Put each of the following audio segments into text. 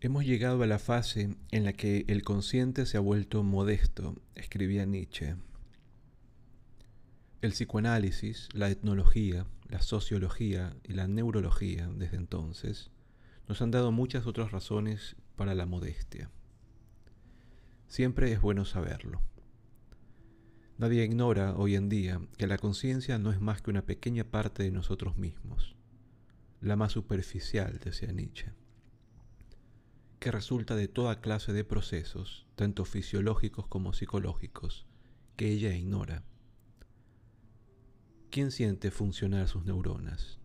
Hemos llegado a la fase en la que el consciente se ha vuelto modesto, escribía Nietzsche. El psicoanálisis, la etnología, la sociología y la neurología desde entonces nos han dado muchas otras razones para la modestia. Siempre es bueno saberlo. Nadie ignora hoy en día que la conciencia no es más que una pequeña parte de nosotros mismos, la más superficial, decía Nietzsche que resulta de toda clase de procesos, tanto fisiológicos como psicológicos, que ella ignora. ¿Quién siente funcionar sus neuronas?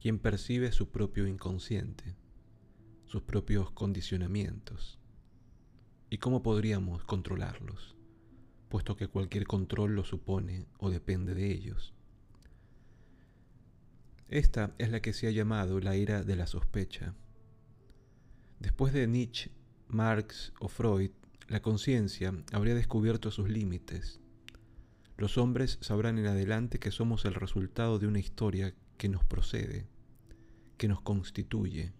¿Quién percibe su propio inconsciente, sus propios condicionamientos? ¿Y cómo podríamos controlarlos, puesto que cualquier control lo supone o depende de ellos? Esta es la que se ha llamado la era de la sospecha Después de Nietzsche, Marx o Freud, la conciencia habría descubierto sus límites. Los hombres sabrán en adelante que somos el resultado de una historia que nos procede, que nos constituye,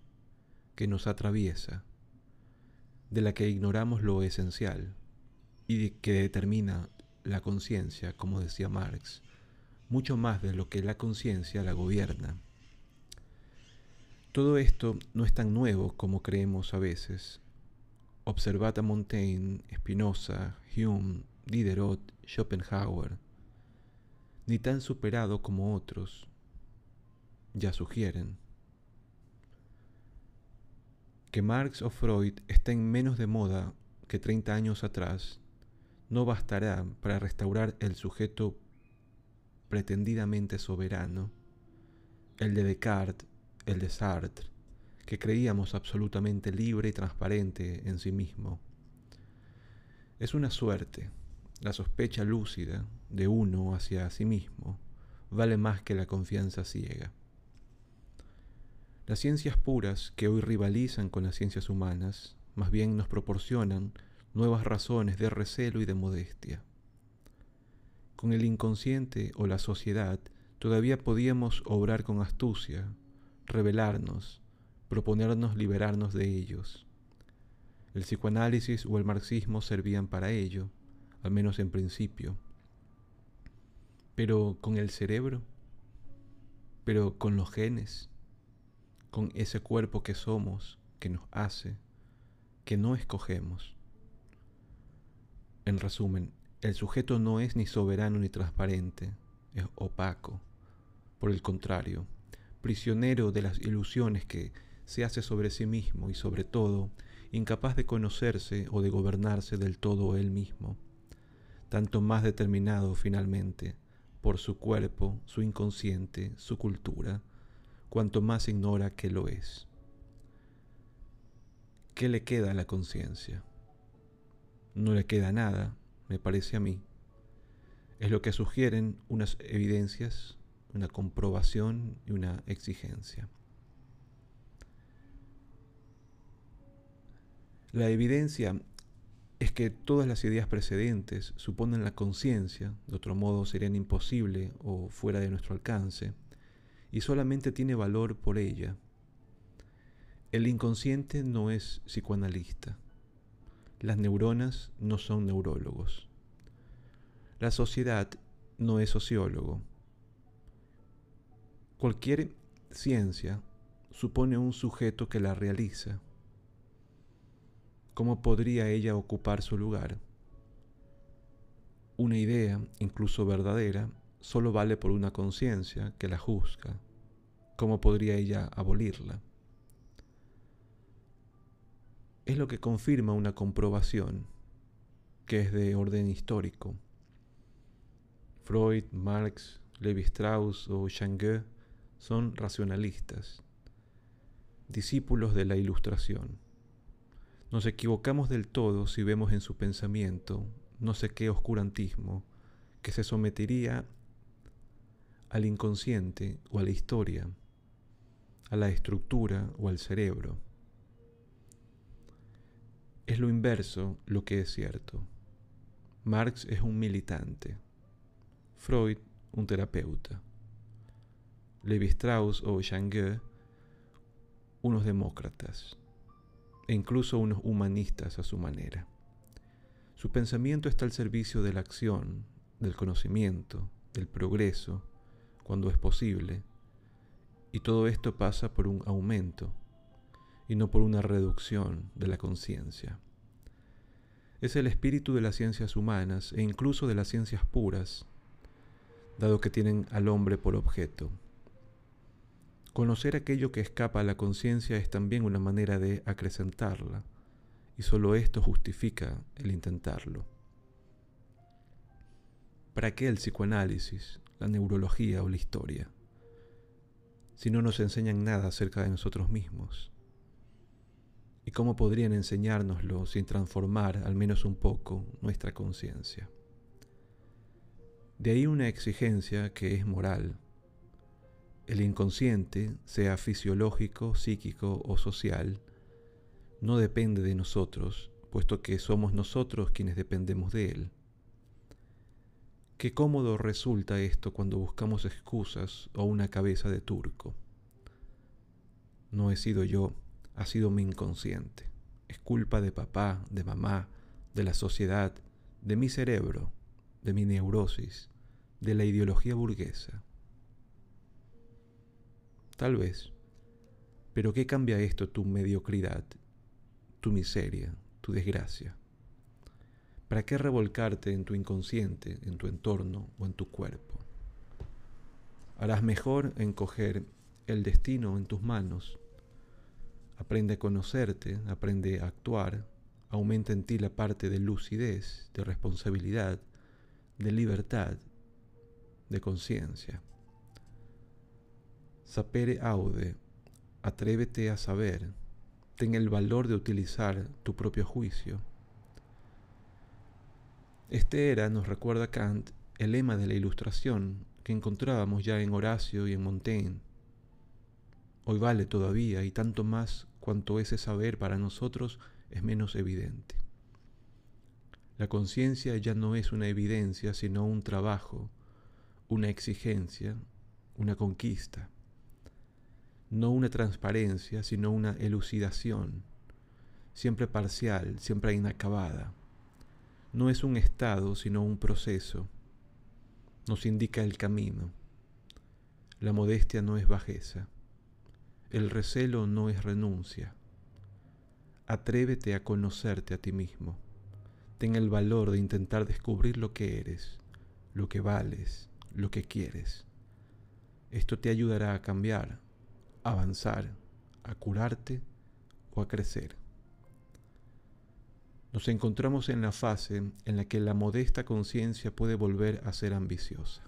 que nos atraviesa, de la que ignoramos lo esencial y que determina la conciencia, como decía Marx, mucho más de lo que la conciencia la gobierna. Todo esto no es tan nuevo como creemos a veces. Observad a Montaigne, Spinoza, Hume, Diderot, Schopenhauer, ni tan superado como otros, ya sugieren. Que Marx o Freud estén menos de moda que 30 años atrás no bastará para restaurar el sujeto pretendidamente soberano, el de Descartes, el de Sartre, que creíamos absolutamente libre y transparente en sí mismo. Es una suerte, la sospecha lúcida de uno hacia sí mismo vale más que la confianza ciega. Las ciencias puras que hoy rivalizan con las ciencias humanas más bien nos proporcionan nuevas razones de recelo y de modestia. Con el inconsciente o la sociedad todavía podíamos obrar con astucia, revelarnos, proponernos liberarnos de ellos. El psicoanálisis o el marxismo servían para ello, al menos en principio. Pero con el cerebro, pero con los genes, con ese cuerpo que somos, que nos hace, que no escogemos. En resumen, el sujeto no es ni soberano ni transparente, es opaco. Por el contrario, prisionero de las ilusiones que se hace sobre sí mismo y sobre todo incapaz de conocerse o de gobernarse del todo él mismo, tanto más determinado finalmente por su cuerpo, su inconsciente, su cultura, cuanto más ignora que lo es. ¿Qué le queda a la conciencia? No le queda nada, me parece a mí. Es lo que sugieren unas evidencias una comprobación y una exigencia. La evidencia es que todas las ideas precedentes suponen la conciencia, de otro modo serían imposible o fuera de nuestro alcance, y solamente tiene valor por ella. El inconsciente no es psicoanalista. Las neuronas no son neurólogos. La sociedad no es sociólogo. Cualquier ciencia supone un sujeto que la realiza. ¿Cómo podría ella ocupar su lugar? Una idea, incluso verdadera, solo vale por una conciencia que la juzga. ¿Cómo podría ella abolirla? Es lo que confirma una comprobación que es de orden histórico. Freud, Marx, Levi Strauss o Changue son racionalistas, discípulos de la Ilustración. Nos equivocamos del todo si vemos en su pensamiento no sé qué oscurantismo que se sometería al inconsciente o a la historia, a la estructura o al cerebro. Es lo inverso lo que es cierto. Marx es un militante, Freud un terapeuta, Levi Strauss o Jean unos demócratas e incluso unos humanistas a su manera. Su pensamiento está al servicio de la acción, del conocimiento, del progreso, cuando es posible, y todo esto pasa por un aumento y no por una reducción de la conciencia. Es el espíritu de las ciencias humanas e incluso de las ciencias puras, dado que tienen al hombre por objeto. Conocer aquello que escapa a la conciencia es también una manera de acrecentarla, y solo esto justifica el intentarlo. ¿Para qué el psicoanálisis, la neurología o la historia? Si no nos enseñan nada acerca de nosotros mismos. ¿Y cómo podrían enseñárnoslo sin transformar al menos un poco nuestra conciencia? De ahí una exigencia que es moral. El inconsciente, sea fisiológico, psíquico o social, no depende de nosotros, puesto que somos nosotros quienes dependemos de él. Qué cómodo resulta esto cuando buscamos excusas o una cabeza de turco. No he sido yo, ha sido mi inconsciente. Es culpa de papá, de mamá, de la sociedad, de mi cerebro, de mi neurosis, de la ideología burguesa. Tal vez. Pero ¿qué cambia esto tu mediocridad, tu miseria, tu desgracia? ¿Para qué revolcarte en tu inconsciente, en tu entorno o en tu cuerpo? Harás mejor en coger el destino en tus manos Aprende a conocerte, aprende a actuar, aumenta en ti la parte de lucidez, de responsabilidad, de libertad, de conciencia. Sapere aude, atrévete a saber, ten el valor de utilizar tu propio juicio. Este era, nos recuerda Kant, el lema de la ilustración que encontrábamos ya en Horacio y en Montaigne Hoy vale todavía y tanto más cuanto ese saber para nosotros es menos evidente. La conciencia ya no es una evidencia, sino un trabajo, una exigencia, una conquista. No una transparencia, sino una elucidación, siempre parcial, siempre inacabada. No es un estado, sino un proceso. Nos indica el camino. La modestia no es bajeza. El recelo no es renuncia. Atrévete a conocerte a ti mismo. Ten el valor de intentar descubrir lo que eres, lo que vales, lo que quieres. Esto te ayudará a cambiar, a avanzar, a curarte o a crecer. Nos encontramos en la fase en la que la modesta conciencia puede volver a ser ambiciosa.